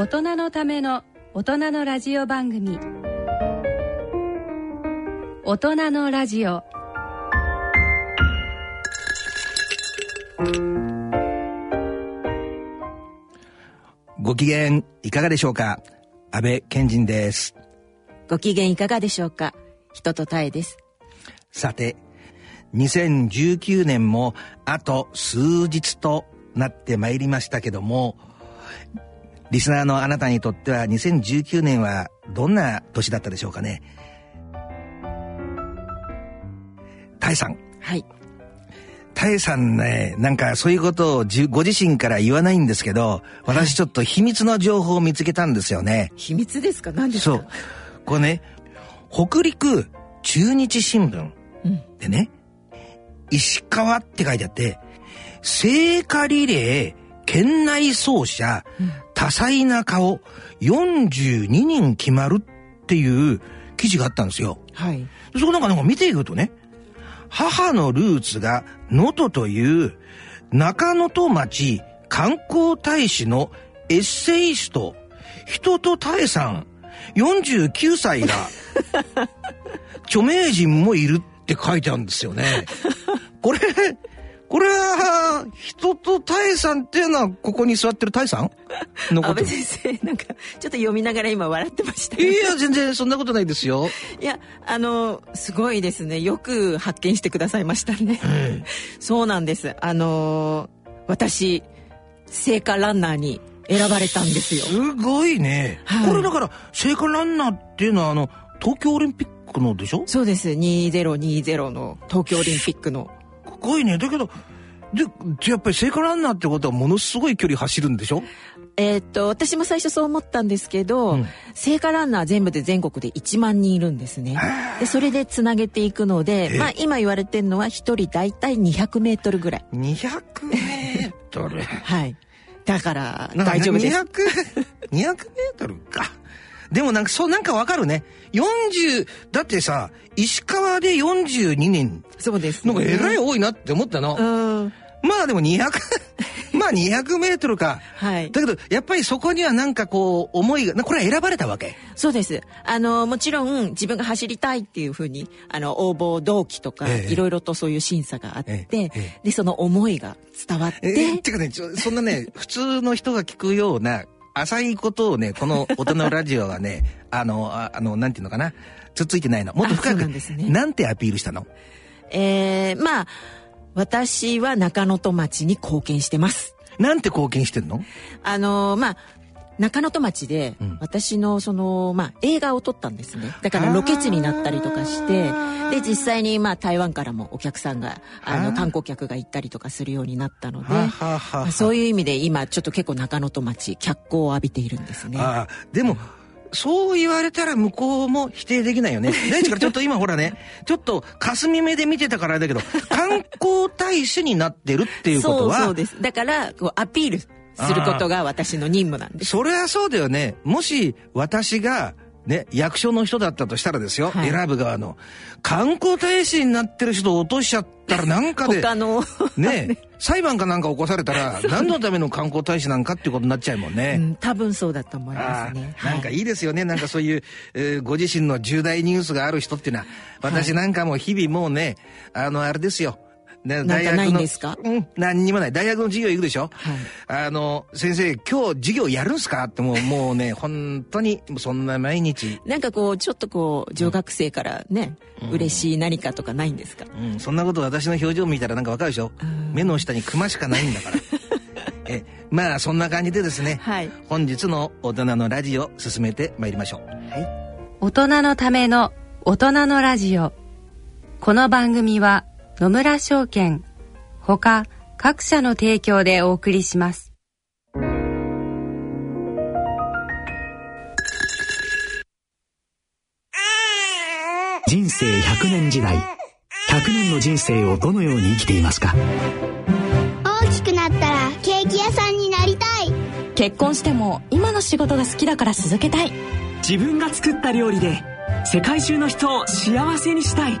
大人のための大人のラジオ番組。大人のラジオ。ご機嫌いかがでしょうか？安倍賢人です。ご機嫌いかがでしょうか？人とたえです。さて2019年もあと数日となってまいりましたけどもリスナーのあなたにとっては2019年はどんな年だったでしょうかね。タイさん。はい。タイさんねなんかそういうことをじご自身から言わないんですけど私ちょっと秘密の情報を見つけたんですよね、秘密ですか？何ですか？そう。これね北陸中日新聞うんでね、石川って書いてあって、聖火リレー、県内走者、多彩な顔、42人決まるっていう記事があったんですよ。はいそこなんかなんか見ていくとね、母のルーツが能登という中能登町観光大使のエッセイスト、人とたえさん、49歳が、著名人もいるって書いてあるんですよね。これ、これは、人とたえさんっていうのは、ここに座ってるたえさん？のこと。安倍。先生なんかちょっと読みながら今笑ってました。いや、全然そんなことないですよ。いやあのすごいですね。よく発見してくださいましたね、え そうなんです。あの私聖火ランナーに選ばれたんですよ。すごいね。はい。これだから、聖火ランナーっていうのは、あの、東京オリンピックのでしょ？そうです。2020の東京オリンピックのすごいね。だけど、で、やっぱり聖火ランナーってことはものすごい距離走るんでしょ？えーっと私も最初そう思ったんですけど、うん聖火ランナー全部で全国で1万人いるんですねでそれでつなげていくので、えまあ、今言われてるのは1人大体200メートルぐらい ?200 メートル？はいだから大丈夫です200、200メートルか。でもなんか、そう、なんかわかるね。40、だってさ、石川で42人、そうです、なんかえらい多いなって思ったの。うんまあでも200、まあ200メートルか。はいだけど、やっぱりそこにはなんかこう、思いが、なこれは選ばれたわけ。そうです。あの、もちろん自分が走りたいっていうふうに、あの、応募動機とか、ええいろいろとそういう審査があって、えええで、その思いが伝わって、えー、てかね、そんなね、普通の人が聞くような浅いことをね、この大人のラジオはね、あの、ああの、なんていうのかな、つっついてないの。もっと深く、なんねなんてアピールしたの？えーまあ、私は中野戸町に貢献してます。なんて貢献してんの？あの、まあ、中野戸町でうん私のその、まあ、映画を撮ったんですね。だからロケ地になったりとかして、で、実際にまあ台湾からもお客さんが、あの観光客が行ったりとかするようになったので、そういう意味で今ちょっと結構中野戸町脚光を浴びているんですね。でも、そう言われたら向こうも否定できないよね。大地からちょっと今ほらね、ちょっと霞目で見てたからあれだけど、観光大使になってるっていうことは、そうそうです。だからこうアピールすることが私の任務なんです。それはそうだよね。もし私が、ね、役所の人だったとしたらですよ、はい選ぶ側の。観光大使になってる人を落としちゃったらなんかで、ね、裁判かなんか起こされたら、何のための観光大使なんかっていうことになっちゃうもんね。うん、多分そうだと思いまあすね。あなんかはいいですよね。なんかそういう、えーご自身の重大ニュースがある人っていうのは、私なんかも日々もうね、あの、あれですよ。ねなんかないんですか？うん、何にもない。大学の授業行くでしょ？はい。あの、先生、今日授業やるんすか？ってもう、もうね、本当に、そんな毎日、なんかこうちょっとこう女学生からね、嬉しい何かとかないんですか？うん、そんなこと私の表情見たらなんかわかるでしょ？うん。目の下にクマしかないんだから。え、まあ、そんな感じでですね、はい。本日の大人のラジオ進めてまいりましょう。大人のための大人のラジオ。この番組は野村証券。ほか各社の提供でお送りします。人生100年時代。100年の人生をどのように生きていますか？大きくなったらケーキ屋さんになりたい。結婚しても今の仕事が好きだから続けたい。自分が作った料理で世界中の人を幸せにしたい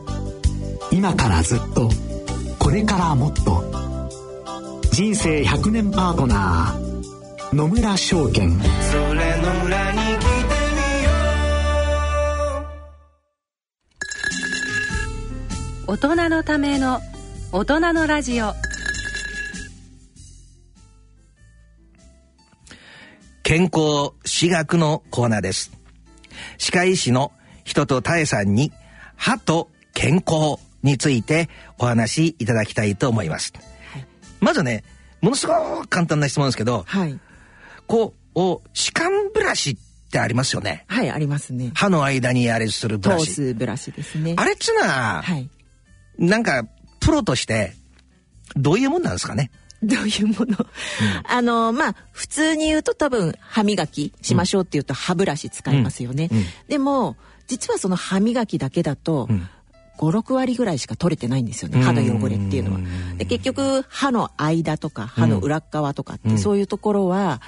今からずっとこれからもっと人生100年パートナー野村証券。それの裏に来てみよ。大人のための大人のラジオ。健康私学のコーナーです。歯科医師の人と多江さんに歯と健康についてお話しいただきたいと思います、まずねものすごく簡単な質問ですけどはい。こうお歯間ブラシってありますよね。はいありますね。歯の間にあれするブ通ラシ。すブラシですね。あれっつうのは、はい。なんかプロとしてどういうもんなんですかね？どういうもの、あのまあ普通に言うと多分歯磨きしましょうっていうと歯ブラシ使いますよね、うん。うん。でも実はその歯磨きだけだと、ん56割ぐらいしか取れてないんですよね。歯の汚れっていうのは。で結局歯の間とか歯の裏側とかって、そういうところは、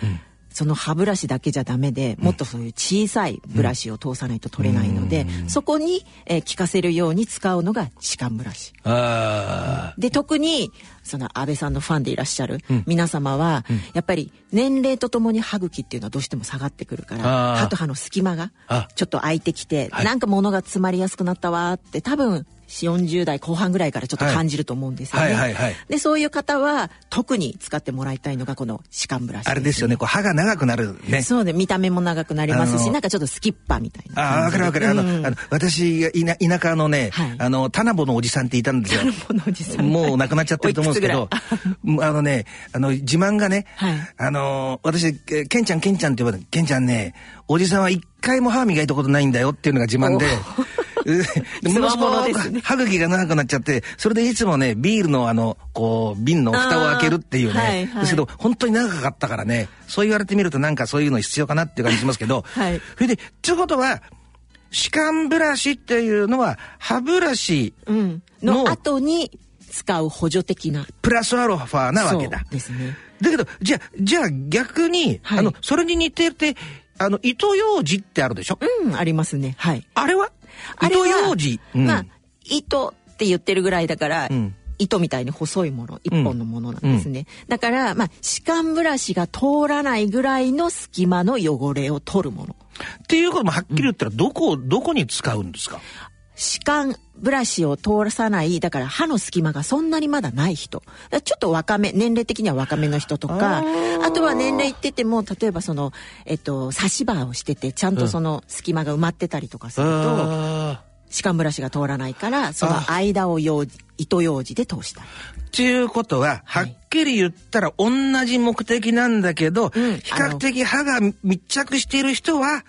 その歯ブラシだけじゃダメでもっとそういう小さいブラシを通さないと取れないので、そこに、えー効かせるように使うのが歯間ブラシ。あで特にその安倍さんのファンでいらっしゃる皆様は、やっぱり年齢とともに歯茎っていうのはどうしても下がってくるから歯と歯の隙間があ。ちょっと開いてきて、はい。なんか物が詰まりやすくなったわって多分40代後半ぐらいからちょっと感じると思うんですよね。はいはいはい。でそういう方は特に使ってもらいたいのがこの歯間ブラシ、あれですよね。こう歯が長くなるね。そうで見た目も長くなりますあのしなんかちょっとスキッパーみたいなああ、わかるわかる。あの、うん。あの私が田田舎のね、はい。あの、田辺のおじさんっていたんですよ。このおじさん。もう亡くなっちゃってると思うんですけどあのね、あの、自慢がね、はい。あの、私、けケンちゃん、ケンちゃんって呼ばれて、ケンちゃんね、おじさんは一回も歯磨いたことないんだよっていうのが自慢で、で ものすごく歯茎が長くなっちゃって、それでいつもね、ビールのあの、こう、瓶の蓋を開けるっていうね、はいはい。ですけど、本当に長かったからね、そう言われてみるとなんかそういうの必要かなっていう感じしますけど、はい。それで、ということは、歯間ブラシっていうのは歯ブラシうん、のの後に使う補助的な。プラスアルファなわけだ。そう。ですね。だけど、じゃあ、じゃあ逆に、はい。あの、それに似てて、あの、糸ようじってあるでしょ、うんありますね。はい。あれは？糸ようじ？うん。まあ糸って言ってるぐらいだから、うん。糸みたいに細いもの一本のものなんですね、だからまあ歯間ブラシが通らないぐらいの隙間の汚れを取るもの。っていうこともはっきり言ったら、どこ、どこに使うんですか？歯間ブラシを通さないだから歯の隙間がそんなにまだない人。ちょっと若め年齢的には若めの人とかあとは年齢いってても例えばその、えっと、差し歯をしててちゃんとその隙間が埋まってたりとかすると、あ歯間ブラシが通らないからその間をよう糸ようじで通したっていうことは、はっきり言ったら同じ目的なんだけど、ん。比較的歯が密着している人は、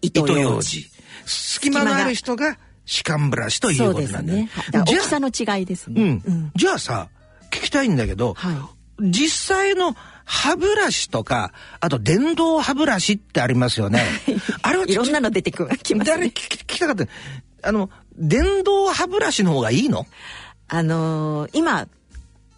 糸糸よようじ。うじ。隙間のある人が歯間ブラシということなんだよね。はいだから大きさの違いですね。うん。じゃあさ、聞きたいんだけど、は実際の歯ブラシとか、あと電動歯ブラシってありますよね。あれはちいろんなの出てくるきますね。誰聞き聞きたかった？あの、電動歯ブラシの方がいいの？あのー今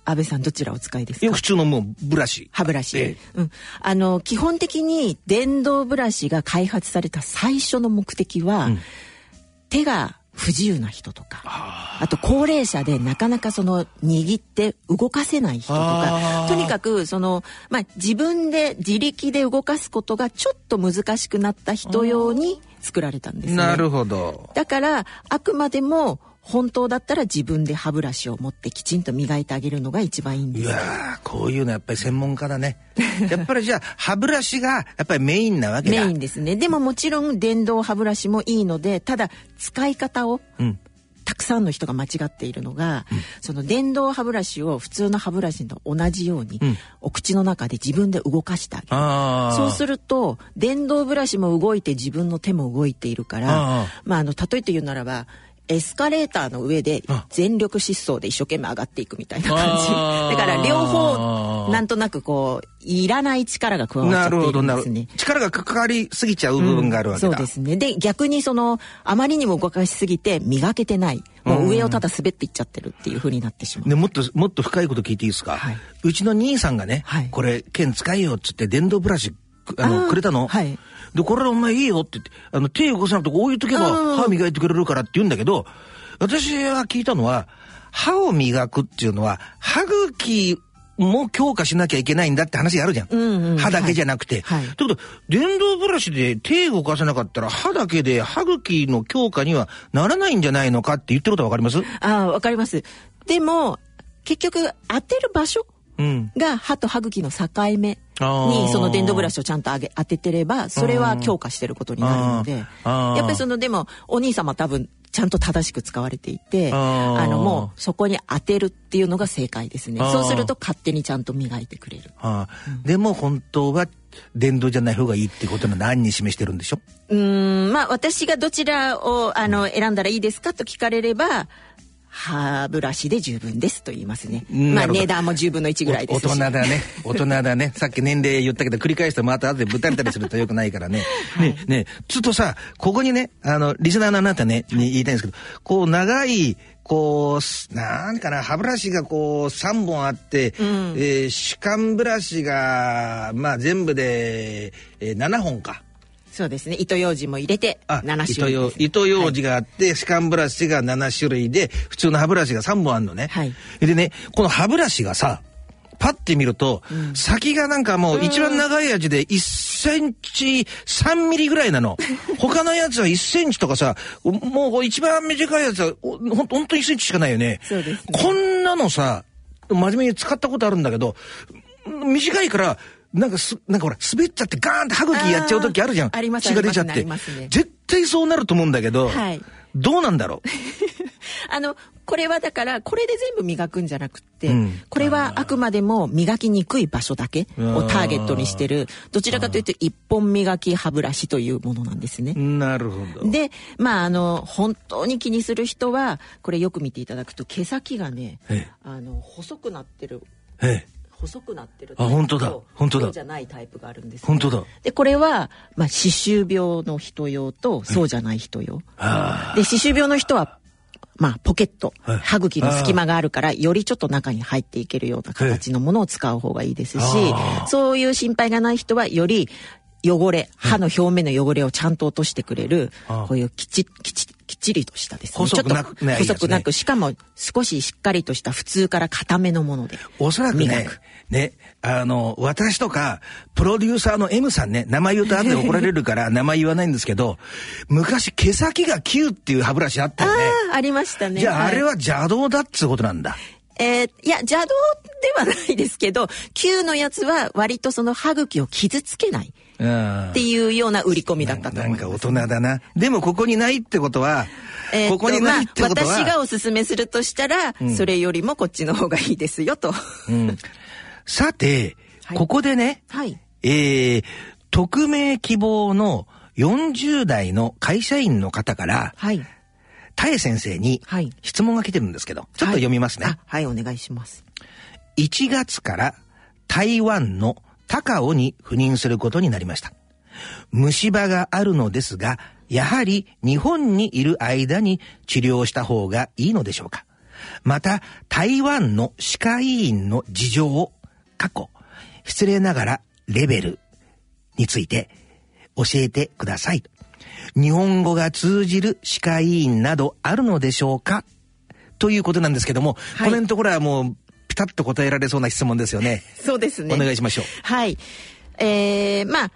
安倍さんどちらお使いですか？普。通のもうブラシ。歯ブラシ、えうん、あの基本的に電動ブラシが開発された最初の目的は、手が不自由な人とかあと高齢者でなかなかその握って動かせない人とかとにかくその、まあ、自分で自力で動かすことがちょっと難しくなった人用に作られたんですね。なるほど。だからあくまでも本当だったら自分で歯ブラシを持ってきちんと磨いてあげるのが一番いいんですいやー、こういうのやっぱり専門家だね。やっぱりじゃあ、歯ブラシがやっぱりメインなわけだ。メインですねでももちろん電動歯ブラシもいいのでただ使い方をうん。たくさんの人が間違っているのが、その電動歯ブラシを普通の歯ブラシと同じように、んお口の中で自分で動かしてあげる。そうすると電動ブラシも動いて自分の手も動いているからまああの例えて言うならばエスカレーターの上であ全力疾走で一生懸命上がっていくみたいな感じだから両方なんとなくこういらない力が加わっちゃっていなるほど、なるほどるんですね。。力がかかりすぎちゃう部分があるわけだ。そうですね。で、逆にその、あまりにも動かしすぎて磨けてない。もう上をただ滑っていっちゃってるっていう風になってしまう。でもっと、もっと深いこと聞いていいですか、はいうちの兄さんがね、はいこれ、剣使えよっつって電動ブラシ、あの、くれたの？はいで、これお前いいよって言って、あの、手を起こさなくて置いとけばうん歯磨いてくれるからって言うんだけど、私は聞いたのは、歯を磨くっていうのは、歯茎も強化しなきゃいけないんだって話があるじゃん。うんうん歯だけじゃなくて。はいはいということ電動ブラシで手を動かせなかったら歯だけで歯茎の強化にはならないんじゃないのかって言ってることはわかります？ああ、わかります。でも、結局、当てる場所うん。が歯と歯茎の境目にその電動ブラシをちゃんと上げ当ててればそれは強化してることになるので。やっぱりそのでもお兄様多分ちゃんと正しく使われていてあのもうそこに当てるっていうのが正解ですね。そうすると勝手にちゃんと磨いてくれる。ああでも本当は電動じゃない方がいいってことの何に示してるんでしょ？うーん。まあ私がどちらをあの選んだらいいですかと聞かれれば歯ブラシで十分ですと言いますね。まあ値段も10分の1ぐらいです。大人だね。大人だね。さっき年齢言ったけど繰り返してまた後でぶたれたりするとよくないからね、ねねちょっとさここにねあのリスナーのあなたねに言いたいんですけどこう長いこうすなんかな歯ブラシがこう3本あって、えー歯間ブラシがまあ全部で、えー7本か。そうですね。糸ようじも入れてあ7糸種類ですよ糸ようじがあって、歯間ブラシが7種類で普通の歯ブラシが3本あるのね、はい。でねこの歯ブラシがさパッて見ると、先がなんかもう一番長いやつで1センチ3ミリぐらいなの。他のやつは1センチとかさ、もう一番短いやつはおほんほんと1センチしかないよね。そうですね。こんなのさ、真面目に使ったことあるんだけど、短いから、なんかす、なんかほら、滑っちゃってガーンって歯茎やっちゃう時あるじゃん。あります血が出ちゃっあてりますね。絶対そうなると思うんだけど、はい。どうなんだろう？あのこれはだからこれで全部磨くんじゃなくって、うん。これはあくまでも磨きにくい場所だけをターゲットにしてるどちらかというと一本磨き歯ブラシというものなんですね。なるほど。でまああの本当に気にする人はこれよく見ていただくと毛先がねええ。あの細くなってるええ、細くなってるあ本当だ。と本当だ。じゃないタイプがあるんです、ね、本当だ。でこれは、まあ、歯周病の人用とそうじゃない人用。で歯周病の人はまあ、ポケット、はい。歯茎の隙間があるから、よりちょっと中に入っていけるような形のものを使う方がいいですしあ、そういう心配がない人は、より汚れ、歯の表面の汚れをちゃんと落としてくれる、こういうきち、きち、きっちりとしたですね。細くなくね。細くなく、しかも少ししっかりとした普通から固めのもので。おそらくねね、あの、私とか、プロデューサーの M さんね、名前言うと後で怒られるから 名前言わないんですけど、昔毛先が9っていう歯ブラシあったよね。ああ、ありましたね。じゃあ、いあれは邪道だっつうことなんだ。えーいや、邪道ではないですけど、旧のやつは割とその歯茎を傷つけないうんっていうような売り込みだったとな思います。んか大人だな。でもここにないってことは、えーここにないってことは、まあ、私がおすすめするとしたら、それよりもこっちの方がいいですよと。うんさて、はいここでね、はい。えー、匿名希望の40代の会社員の方から、はい。タエ先生にはい質問が来てるんですけど、ちょっと読みますね。あはい、お願いします。1月から台湾の高尾に赴任することになりました。虫歯があるのですが、やはり日本にいる間に治療した方がいいのでしょうかまた、台湾の歯科医院の事情を、過去、失礼ながらレベルについて教えてください。日本語が通じる歯科医院などあるのでしょうか？ということなんですけども、はいこのところはもうピタッと答えられそうな質問ですよね。そうですね。お願いしましょう。はい。えー、まあ、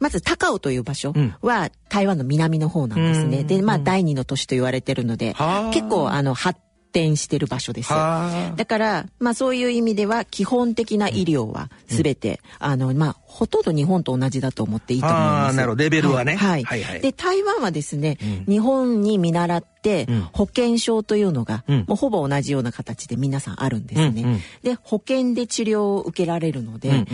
まず高尾という場所は台湾の南の方なんですね。で、まあ第二の都市と言われてるのではあ、結構あの発展してる場所です。はあ。だから、まあそういう意味では基本的な医療はすべて、あの、まあほとんど日本と同じだと思っていいと思います。なるほど。レベルはね。はい。はいはい。で、台湾はですね、日本に見習ってん。保険証というのが、うん。もうほぼ同じような形で皆さんあるんですね。うんうん。で、保険で治療を受けられるので、うんうん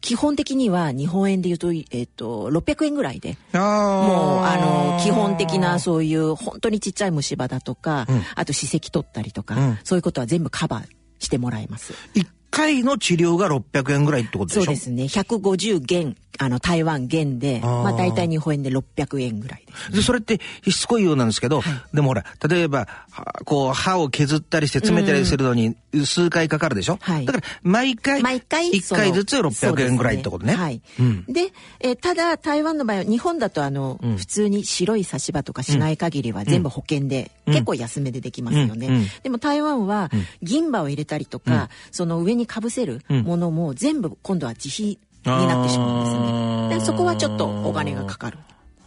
基本的には日本円で言うと、えっ、と、600円ぐらいで、もう、あの、基本的なそういう本当にちっちゃい虫歯だとか、うん。あと歯石取ったりとか、うん。そういうことは全部カバーしてもらえます。一回の治療が600円ぐらいってことでしょ？そうですね。150元、あの、台湾元で、あー。まあ大体日本円で600円ぐらいです。で、それってしつこいようなんですけど、でもほら、例えば、はこう、歯を削ったりして詰めたりするのに数回かかるでしょ、はい。だから、毎回、毎回1回ずつその600円ぐらいってことね。そうですはい、うん。で、えーただ台湾の場合は日本だとあの、普通に白い差し歯とかしない限りは全部保険で、結構安めでできますよね、うん。うん。でも台湾は銀歯を入れたりとか、その上にかぶせるものも全部今度は自費になってしまうんですね。でそこはちょっとお金がかかる。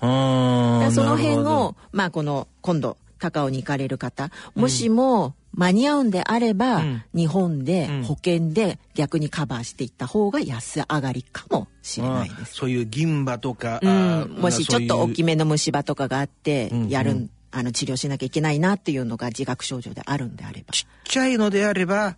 その辺をまあこの今度高尾に行かれる方もしも間に合うんであれば、うん。日本でん。保険で逆にカバーしていった方が安上がりかもしれないです。そういう銀歯とか、うあん、ーもしちょっと大きめ。めの虫歯とかがあってうんやる、うんあの治療しなきゃいけないなっていうのが自覚症状であるんであれば。ちっちゃいのであれば、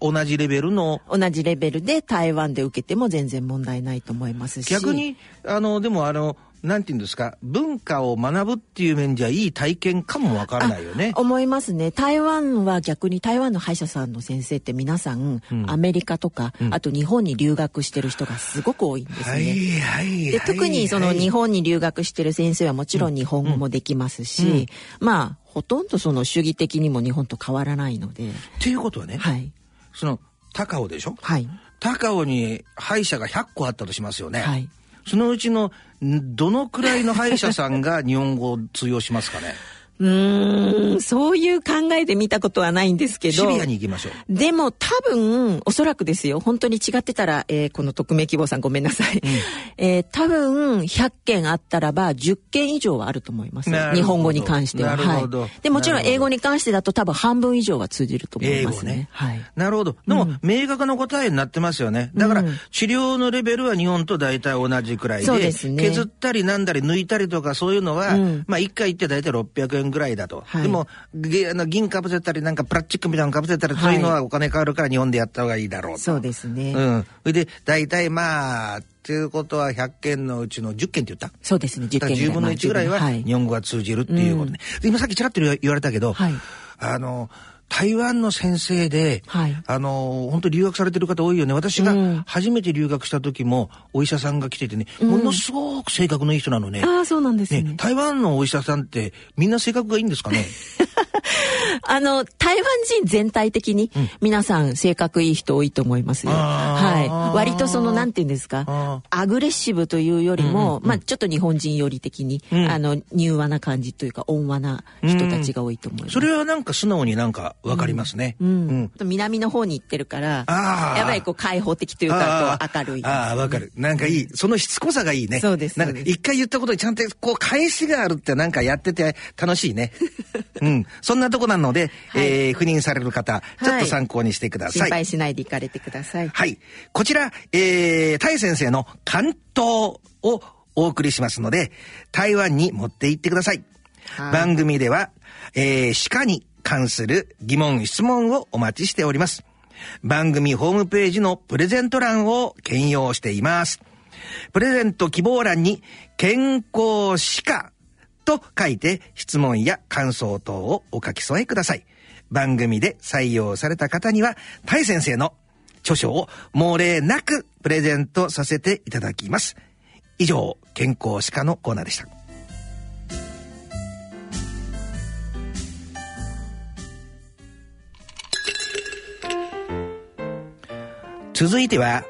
同じレベルの、同じレベルで台湾で受けても全然問題ないと思いますし。逆に、あの、でもあの、なんていうんですか、文化を学ぶっていう面じゃいい体験かもわからないよね。あ思いますね。台湾は逆に台湾の歯医者さんの先生って皆さん、アメリカとか、あと日本に留学してる人がすごく多いんですね。はいはいで特にその日本本に留学してる先生はもちろん日本語もできますし、まあほとんどその主義的にも日本と変わらないので、っていうことはね、はいその高尾でしょ？はい高尾に歯医者が100個あったとしますよね。はい。そのうちのんどのくらいの歯医者さんが日本語を通用しますかね？うーんそういう考えで見たことはないんですけど。シビアに行きましょう。でも多分、おそらくですよ。本当に違ってたら、えーこの匿名希望さんごめんなさい。えー多分、100件あったらば、10件以上はあると思います日本語に関しては。なるほどはい。で、もちろん英語に関してだと多分半分以上は通じると思いますね。英語ねはい。なるほど。でも、明確な答えになってますよね。だから、うん治療のレベルは日本と大体同じくらいで、そうですね削ったりなんだり抜いたりとかそういうのは、うんまあ一回行って大体600円ぐらいだと。はいでも、げあの銀かぶせたりなんかプラスチックみたいなのかぶせたり、はいそういうのはお金かかるから日本でやった方がいいだろうと。そうですね。うん。それで、大体まあ、っていうことは100件のうちの10件って言った？そうですね。10だから10件ぐらい分の1ぐらいはまあ日本語が通じるっていうことね。で今さっきちらっと言われたけど、はいあの、台湾の先生で、はいあの、本当留学されてる方多いよね。私がうん初めて留学した時も、お医者さんが来ててね、ものすごく性格のいい人なのね。ああ、そうなんですね。ね、台湾のお医者さんってみんな性格がいいんですかね？あの、台湾人全体的に皆さん性格いい人多いと思いますよ。はい。割とその、なんて言うんですかあ、アグレッシブというよりも、まあちょっと日本人寄り的に、んあの、柔和な感じというか、温和な人たちが多いと思います。それはなんか素直になんかわかりますね。うん。南の方に行ってるから、やっぱりこう開放的というか、明るい。ああ、わかる。なんかいい。そのしつこさがいいね。そうですなんか一回言ったことにちゃんとこう返しがあるってなんかやってて楽しいね。うん。そんなとこなので、はいえー赴任される方、ちょっと参考にしてください。心配しないで行かれてください。はい。こちら、えー、タイ先生の関東をお送りしますので、台湾に持って行ってください。はい番組では、えー、歯科に関する疑問、質問をお待ちしております。番組ホームページのプレゼント欄を兼用しています。プレゼント希望欄に、健康歯科と書いて質問や感想等をお書き添えください。番組で採用された方には、タイ先生の著書を漏れなくプレゼントさせていただきます。以上、健康歯科のコーナーでした。続いては、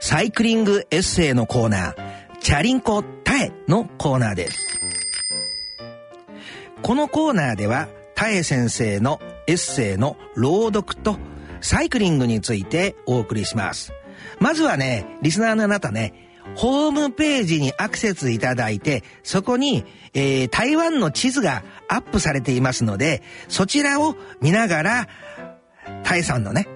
サイクリングエッセイのコーナー、チャリンコタエのコーナーです。このコーナーでは、タエ先生のエッセイの朗読とサイクリングについてお送りします。まずはね、リスナーのあなたね、ホームページにアクセスいただいて、そこに、えー台湾の地図がアップされていますので、そちらを見ながら、タイさんのね、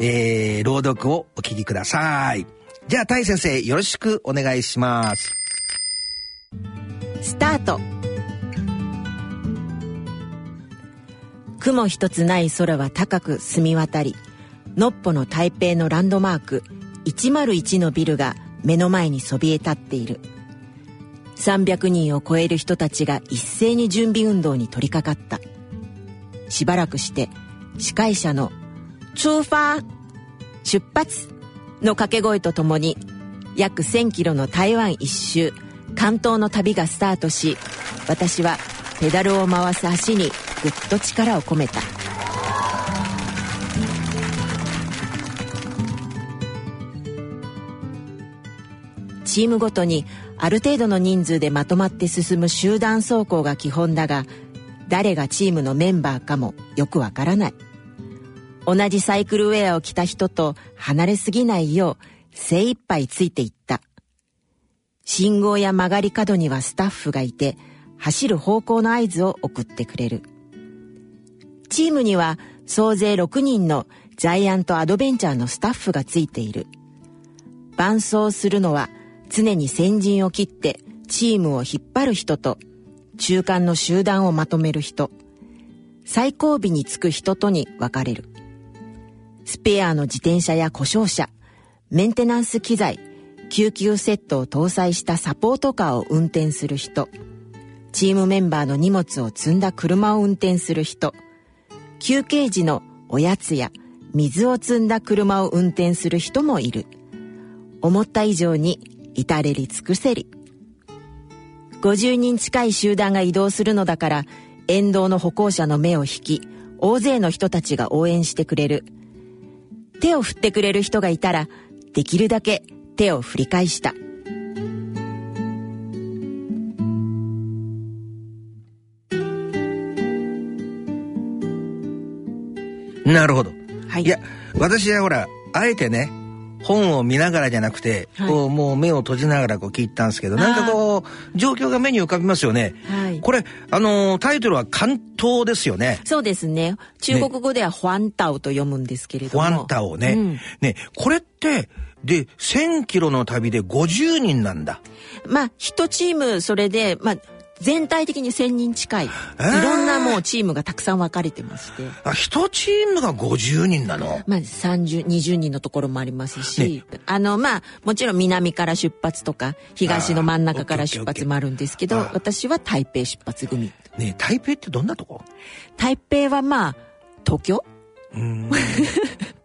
えー朗読をお聞きください。じゃあ、タイ先生、よろしくお願いします。スタート雲一つない空は高く澄み渡りのっぽの台北のランドマーク101のビルが目の前にそびえ立っている300人を超える人たちが一斉に準備運動に取り掛かったしばらくして司会者の「出发!」出発の掛け声とともに約1000キロの台湾一周関東の旅がスタートし私はペダルを回す足にぐっと力を込めた。チームごとにある程度の人数でまとまって進む集団走行が基本だが誰がチームのメンバーかもよくわからない。同じサイクルウェアを着た人と離れすぎないよう精一杯ついていった。信号や曲がり角にはスタッフがいて走る方向の合図を送ってくれる。チームには総勢6人のジャイアントアドベンチャーのスタッフがついている。伴走するのは常に先陣を切ってチームを引っ張る人と中間の集団をまとめる人。最後尾につく人とに分かれる。スペアの自転車や故障車メンテナンス機材救急セットを搭載したサポートカーを運転する人。チームメンバーの荷物を積んだ車を運転する人。休憩時のおやつや水を積んだ車を運転する人もいる。思った以上に至れり尽くせり。50人近い集団が移動するのだから沿道の歩行者の目を引き大勢の人たちが応援してくれる。手を振ってくれる人がいたらできるだけ手を振り返した。なるほど。はいいや、私はほら、あえてね、本を見ながらじゃなくて、はいこう、もう目を閉じながらこう聞いたんですけど、なんかこう、状況が目に浮かびますよね。はいこれ、あのータイトルは関東ですよね。そうですね中国語ではファンタオと読むんですけれどもファンタをね。うんね、これって、で、1000キロの旅で50人なんだ。まあ一チームそれでまあ全体的に1000人近いいー。ろんなもうチームがたくさん分かれてまして。あ、一チームが50人なの？まあ30、20人のところもありますし、あのまあもちろん南から出発とか東の真ん中から出発もあるんですけど私は台北出発組。ね台北ってどんなとこ？台北はまあ東京？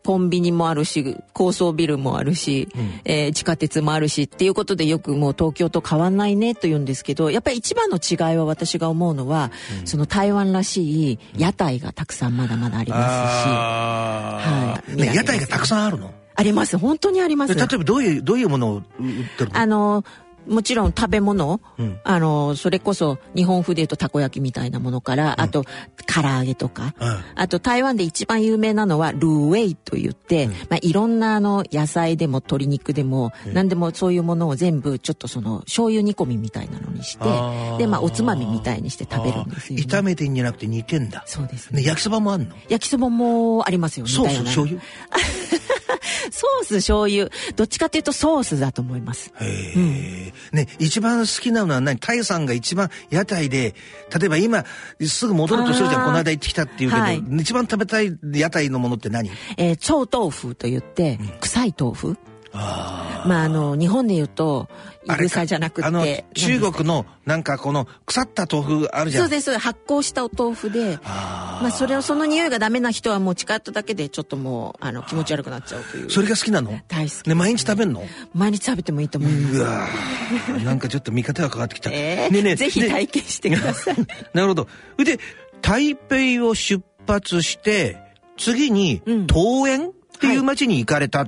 コンビニもあるし高層ビルもあるし、えー地下鉄もあるしっていうことでよくもう東京と変わんないねと言うんですけどやっぱり一番の違いは私が思うのは、その台湾らしい屋台がたくさんまだまだありますし、はい。屋台がたくさんあるの？あります。本当にあります。例えばどういう、どういうものを売ってるの？あのもちろん食べ物、うん。あのそれこそ日本風でいうとたこ焼きみたいなものから、あと唐揚げとか、うん。あと台湾で一番有名なのはルーウェイと言って、まあ、いろんなあの野菜でも鶏肉でも、何でもそういうものを全部ちょっとその醤油煮込みみたいなのにしてでまあおつまみみたいにして食べるんですよ、ね、炒めてんじゃなくて煮てんだ。そうです。ねね、焼きそばもあんの？焼きそばもありますよ。ねソース、似たような。醤油？ソース醤油。どっちかっていうとソースだと思います。へえ、ね、一番好きなのは何？タイさんが一番屋台で、例えば今、すぐ戻るとするじゃん。この間行ってきたっていうけど、はい。一番食べたい屋台のものって何？えー超豆腐と言って、臭い豆腐。あまああの日本で言うといあれか。ぐさじゃなくて中国の、なんかこの、腐った豆腐あるじゃん。そうですそうです。発酵したお豆腐でまあそれをその匂いがダメな人はもう近寄っただけでちょっともうあの気持ち悪くなっちゃうという。それが好きなの？大好きね、毎日食べんの？毎日食べてもいいと思います。うわー。なんかちょっと見方が変わってきた。えー？ねえねえぜひで体験してください。なるほど。で、台北を出発して、次にうん、桃園っていう町に行かれた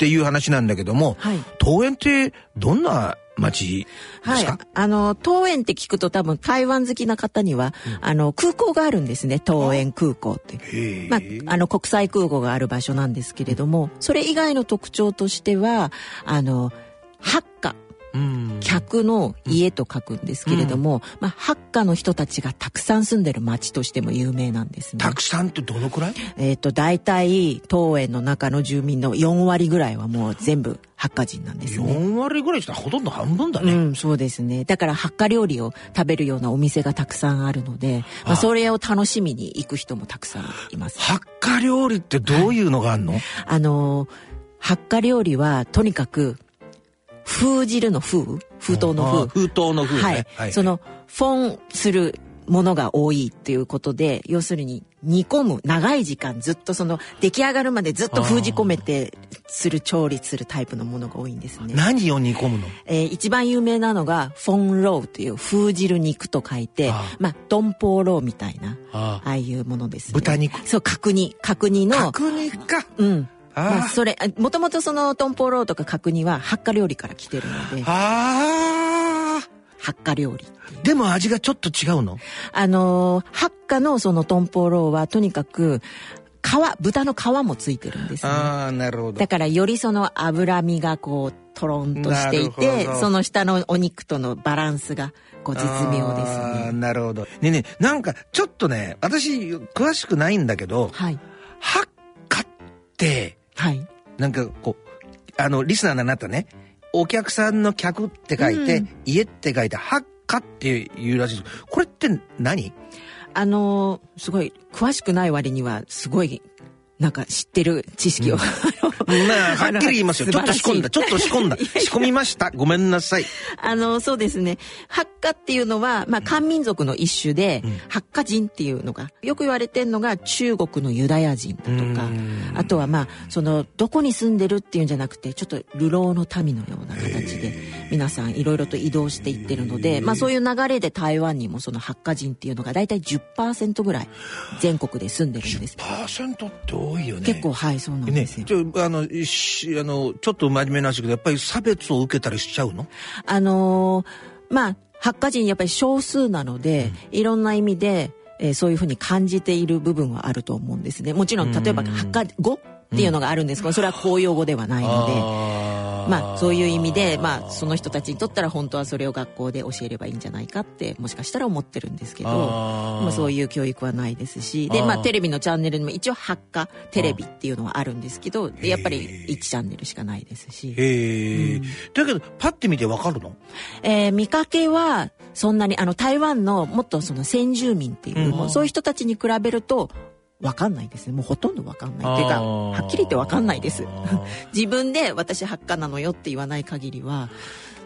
っていう話なんだけども、はい桃園ってどんな町ではい。あの、桃園って聞くと多分台湾好きな方には、あの、空港があるんですね。桃園空港って。まあ、あの、国際空港がある場所なんですけれども、それ以外の特徴としては、あの、ハッカ。うん客の家と書くんですけれども、まあ、ハッカの人たちがたくさん住んでる町としても有名なんですね。たくさんってどのくらい？えっ、と、大体、桃園の中の住民の4割ぐらいはもう全部ハッカ人なんですね。?4 割ぐらいしたらほとんど半分だね。うん、そうですね。だから、ハッカ料理を食べるようなお店がたくさんあるので、まあ、あそれを楽しみに行く人もたくさんいます。ハッカ料理ってどういうのがあるの、あのー、ハッカ料理は、とにかく、封汁の封？封筒のあ封。封筒の封ね。はい、その、フォンするものが多いっていうことで要するに煮込む長い時間ずっとその出来上がるまでずっと封じ込めてする調理するタイプのものが多いんですね。何を煮込むの？えー一番有名なのがフォンローという封じる肉と書いてああまあドンポーローみたいなあああいうものですね。豚肉？そう角煮。角煮の角煮か。うん。まあ、それもともとそのトンポーローとか角煮は発火料理から来てるので。あ発火料理でも味がちょっと違うの？あのー発火のそのトンポーローはとにかく皮豚の皮もついてるんですね。ああなるほど。だからよりその脂身がこうとろんとしていなてその下のお肉とのバランスがこう絶妙ですあーねなるほど。ねえねえなんかちょっとね私詳しくないんだけどはい。発火ってはい。なんかこうあのリスナーのあなたね。お客さんの客って書いて、うん。家って書いて発火っていうらしい。ですこれって何？あのーすごい詳しくない割にはすごいなんか知ってる知識を、まあはっきり言いますよ。ちょっと仕込んだ。ちょっと仕込んだ。仕込みました。ごめんなさい。あの、そうですね。ハッカっていうのは、まあ、漢民族の一種で、ハッカ人っていうのが、よく言われてるのが中国のユダヤ人だとか、あとはまあ、その、どこに住んでるっていうんじゃなくて、ちょっと流浪の民のような形で、皆さんいろいろと移動していってるので、まあ、そういう流れで台湾にもそのハッカ人っていうのが大体10%ぐらい全国で住んでるんです。パーセントって多いよね。結構、はい、そうなんでね、すよ。ちょあのしあのちょっと真面目な話だけどやっぱり差別を受けたりしちゃうの？あのーまあハッカ人やっぱり少数なので、いろんな意味で、えーそういうふうに感じている部分はあると思うんですね。もちろん例えばハッカ語っていうのがあるんですけどそれは公用語ではないので。まあそういう意味でまあその人たちにとったら本当はそれを学校で教えればいいんじゃないかってもしかしたら思ってるんですけどまあそういう教育はないですしでまあテレビのチャンネルにも一応発火テレビっていうのはあるんですけどでやっぱり1チャンネルしかないですし。へえ、だけどパッて見てわかるの？えー見かけはそんなにあの台湾のもっとその先住民っていう、もうそういう人たちに比べると分かんないですね。もうほとんど分かんない。っていうかはっきり言って分かんないです。自分で私発火なのよって言わない限りは、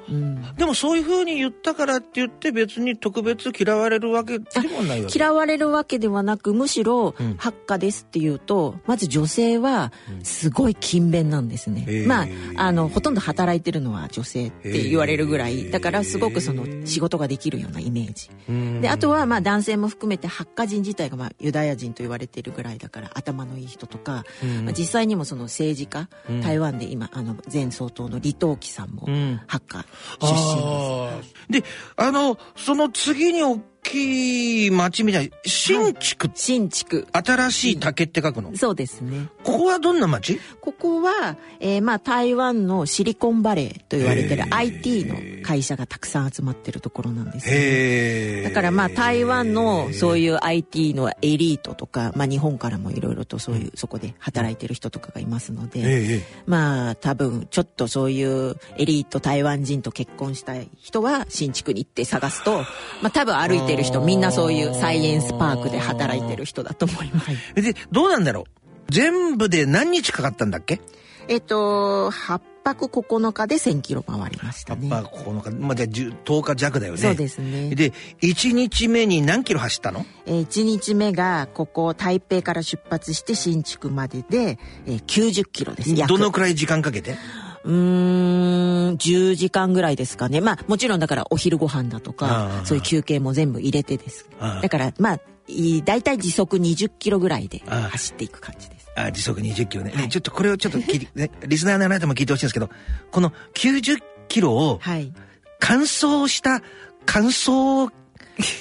うん、でもそういうふうに言ったからって言って別に特別嫌われるわけでもないわけ。嫌われるわけではなくむしろうん。発火ですっていうとまず女性はすごい勤勉なんですね、へー。まああのほとんど働いてるのは女性って言われるぐらい。だからすごくその仕事ができるようなイメージ。うん。であとはまあ男性も含めて発火人自体がまあユダヤ人と言われているぐらいだから頭のいい人とか、まあ、実際にもその政治家、台湾で今あの前総統の李登輝さんもん。発火出身です。であのその次に大きい町みたい。新築、新築。新しい竹って書くの、そうですね。ここはどんな町？ここは、えーまあ台湾のシリコンバレーと言われてる IT の会社がたくさん集まってるところなんですね。だからまあ台湾のそういう IT のエリートとか、まあ、日本からもいろいろとそういうそこで働いてる人とかがいますので、ええ。まあ多分ちょっとそういうエリート台湾人と結婚したい人は新築に行って探すと、まあ多分歩いてる人みんなそういうサイエンスパークで働いてる人だと思います。でどうなんだろう？全部で何日かかったんだっけ？えっと8泊9日で1000キロ回りましたね。まあ9日まあじゃあ10 10日弱だよねそうですね。で1日目に何キロ走ったの？えー1日目がここ台北から出発して新築までで、えー90キロです。約どのくらい時間かけて？うーん、10時間ぐらいですかね。まあ、もちろんだからお昼ご飯だとあかあ、そういう休憩も全部入れてです。だから、まあ、いだいたい時速20キロぐらいで走っていく感じです。あ時速20キロねねちょっとこれをちょっと聞いて、ね、リスナーのあなたも聞いてほしいんですけどこの90キロをはい。乾燥した乾燥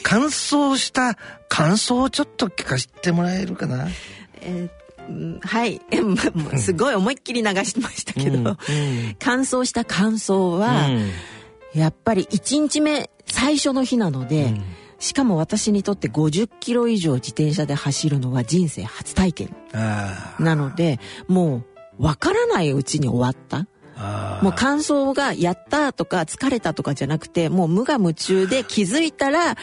乾燥した乾燥をちょっと聞かせてもらえるかな？えはい。すごい思いっきり流してましたけど、うん。うん。乾燥した乾燥は、やっぱり1日目最初の日なので、しかも私にとって50キロ以上自転車で走るのは人生初体験。あなのでもう分からないうちに終わったもう感想がやったとか疲れたとかじゃなくてもう無我夢中で気づいたら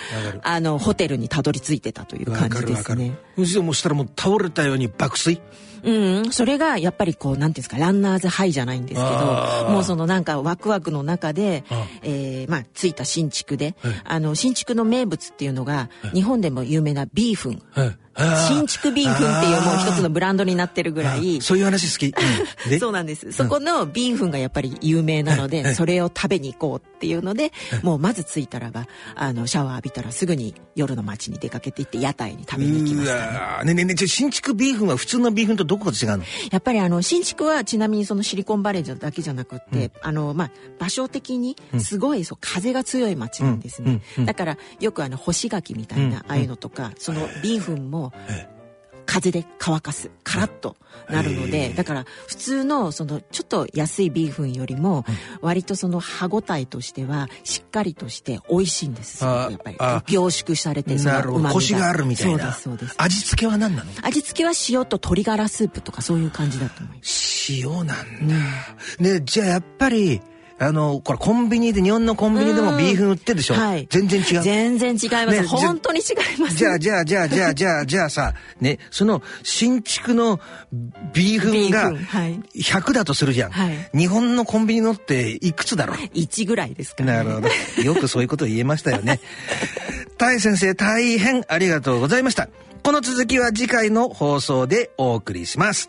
あのホテルにたどり着いてたという感じですね。うちでもしたらもう倒れたように爆睡？うん、それがやっぱりこう、なんていうんですか、ランナーズハイじゃないんですけど、もうそのなんかワクワクの中であ、えーまあ、着いた新築ではい、あの、新築の名物っていうのが、日本でも有名なビーフン。はい新築ビーフンっていうもう一つのブランドになってるぐらい、そういう話好き。うん。で？そうなんです。そこのビーフンがやっぱり有名なので、それを食べに行こうっていうので、もうまず着いたらば、あの、シャワー浴びたらすぐに夜の街に出かけて行って屋台に食べに行きまうしたね。ねえねえね新築ビーフンは普通のビーフンとどこが違うの？やっぱりあの新築はちなみにそのシリコンバレーだけじゃなくって、あのまあ場所的にすごいそう風が強い街なんですね、うん。うん。うん。だからよくあの干し柿みたいなああいうのとか、そのビーフンもえ風で乾かすカラッとなるのでだから普通のそのちょっと安いビーフンよりも割とその歯ごたえとしてはしっかりとして美味しいんですやっぱり。あ。凝縮されてそのなるほど。コシがあるみたいな。そうです。味付けは何なの？味付けは塩と鶏ガラスープとかそういう感じだと思います。塩なんだ。ねじゃあやっぱり、あの、これコンビニで、日本のコンビニでもビーフン売ってるでしょ？はい全然違う。全然違います、ね本当に違いますじゃあ、じゃあ、じゃあ、じゃあ、じゃあ、じゃあさ、ね、その新築のビーフンがビーフンはい100だとするじゃん。はい日本のコンビニのっていくつだろう？1ぐらいですから、ね、なるほど。よくそういうこと言えましたよね。タイ先生、大変ありがとうございました。この続きは次回の放送でお送りします。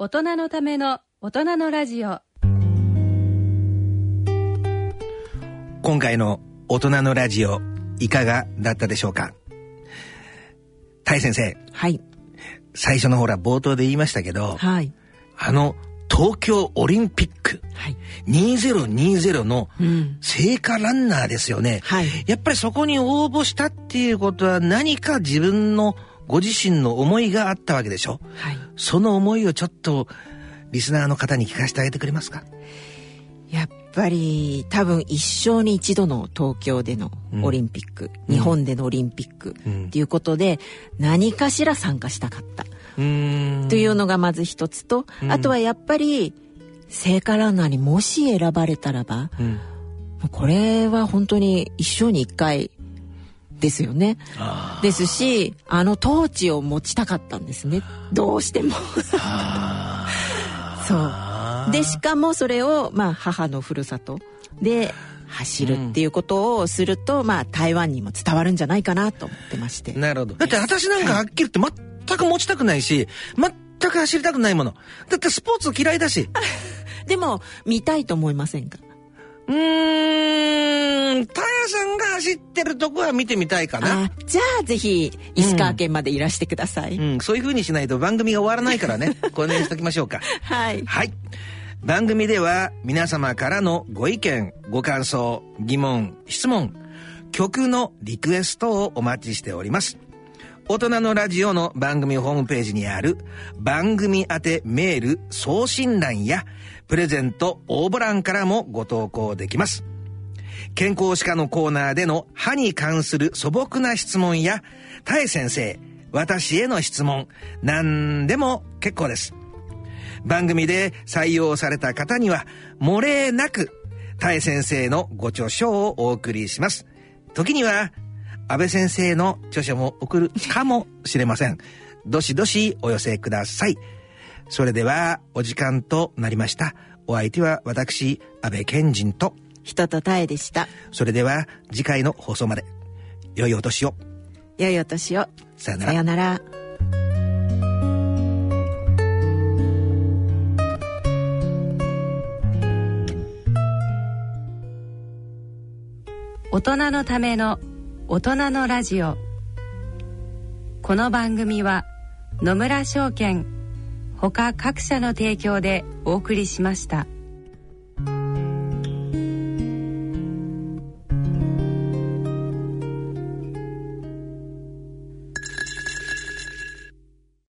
大人のための大人のラジオ。今回の大人のラジオ、いかがだったでしょうか？タイ先生、はい。最初のほら冒頭で言いましたけど、はい。あの東京オリンピック。はい。2020のうん。聖火ランナーですよね。はい。やっぱりそこに応募したっていうことは何か自分のご自身の思いがあったわけでしょ？はい。その思いをちょっとリスナーの方に聞かせてあげてくれますか？やっぱり多分一生に一度の東京でのオリンピック、日本でのオリンピックうん。っていうことで何かしら参加したかった。というのがまず一つと、あとはやっぱり聖火ランナーにもし選ばれたらばうん。これは本当に一生に一回ですよね。ですしあのトーチを持ちたかったんですねどうしても。そうでしかもそれを、まあ、母のふるさとで走るっていうことをすると、まあ台湾にも伝わるんじゃないかなと思ってまして。なるほど。だって私なんかはっきり言って全く持ちたくないし、全く走りたくないもの。だってスポーツ嫌いだし。でも見たいと思いませんか？うーん、タヤさんが走ってるとこは見てみたいかな。あじゃあぜひ石川県までいらしてください。うん、そういう風にしないと番組が終わらないからね。これにしときましょうか。はい。はい。番組では皆様からのご意見、ご感想、疑問、質問、曲のリクエストをお待ちしております。大人のラジオの番組ホームページにある番組宛てメール送信欄やプレゼント応募欄からもご投稿できます。健康歯科のコーナーでの歯に関する素朴な質問や、タエ先生、私への質問、何でも結構です。番組で採用された方には、漏れなく、タエ先生のご著書をお送りします。時には、安倍先生の著書も送るかもしれません。どしどしお寄せください。それでは、お時間となりました。お相手は私、安倍賢人と、人とたえでした。それでは次回の放送まで。良いお年を。良いお年を。さよなら。さよなら。大人のための大人のラジオ。この番組は野村証券他各社の提供でお送りしました。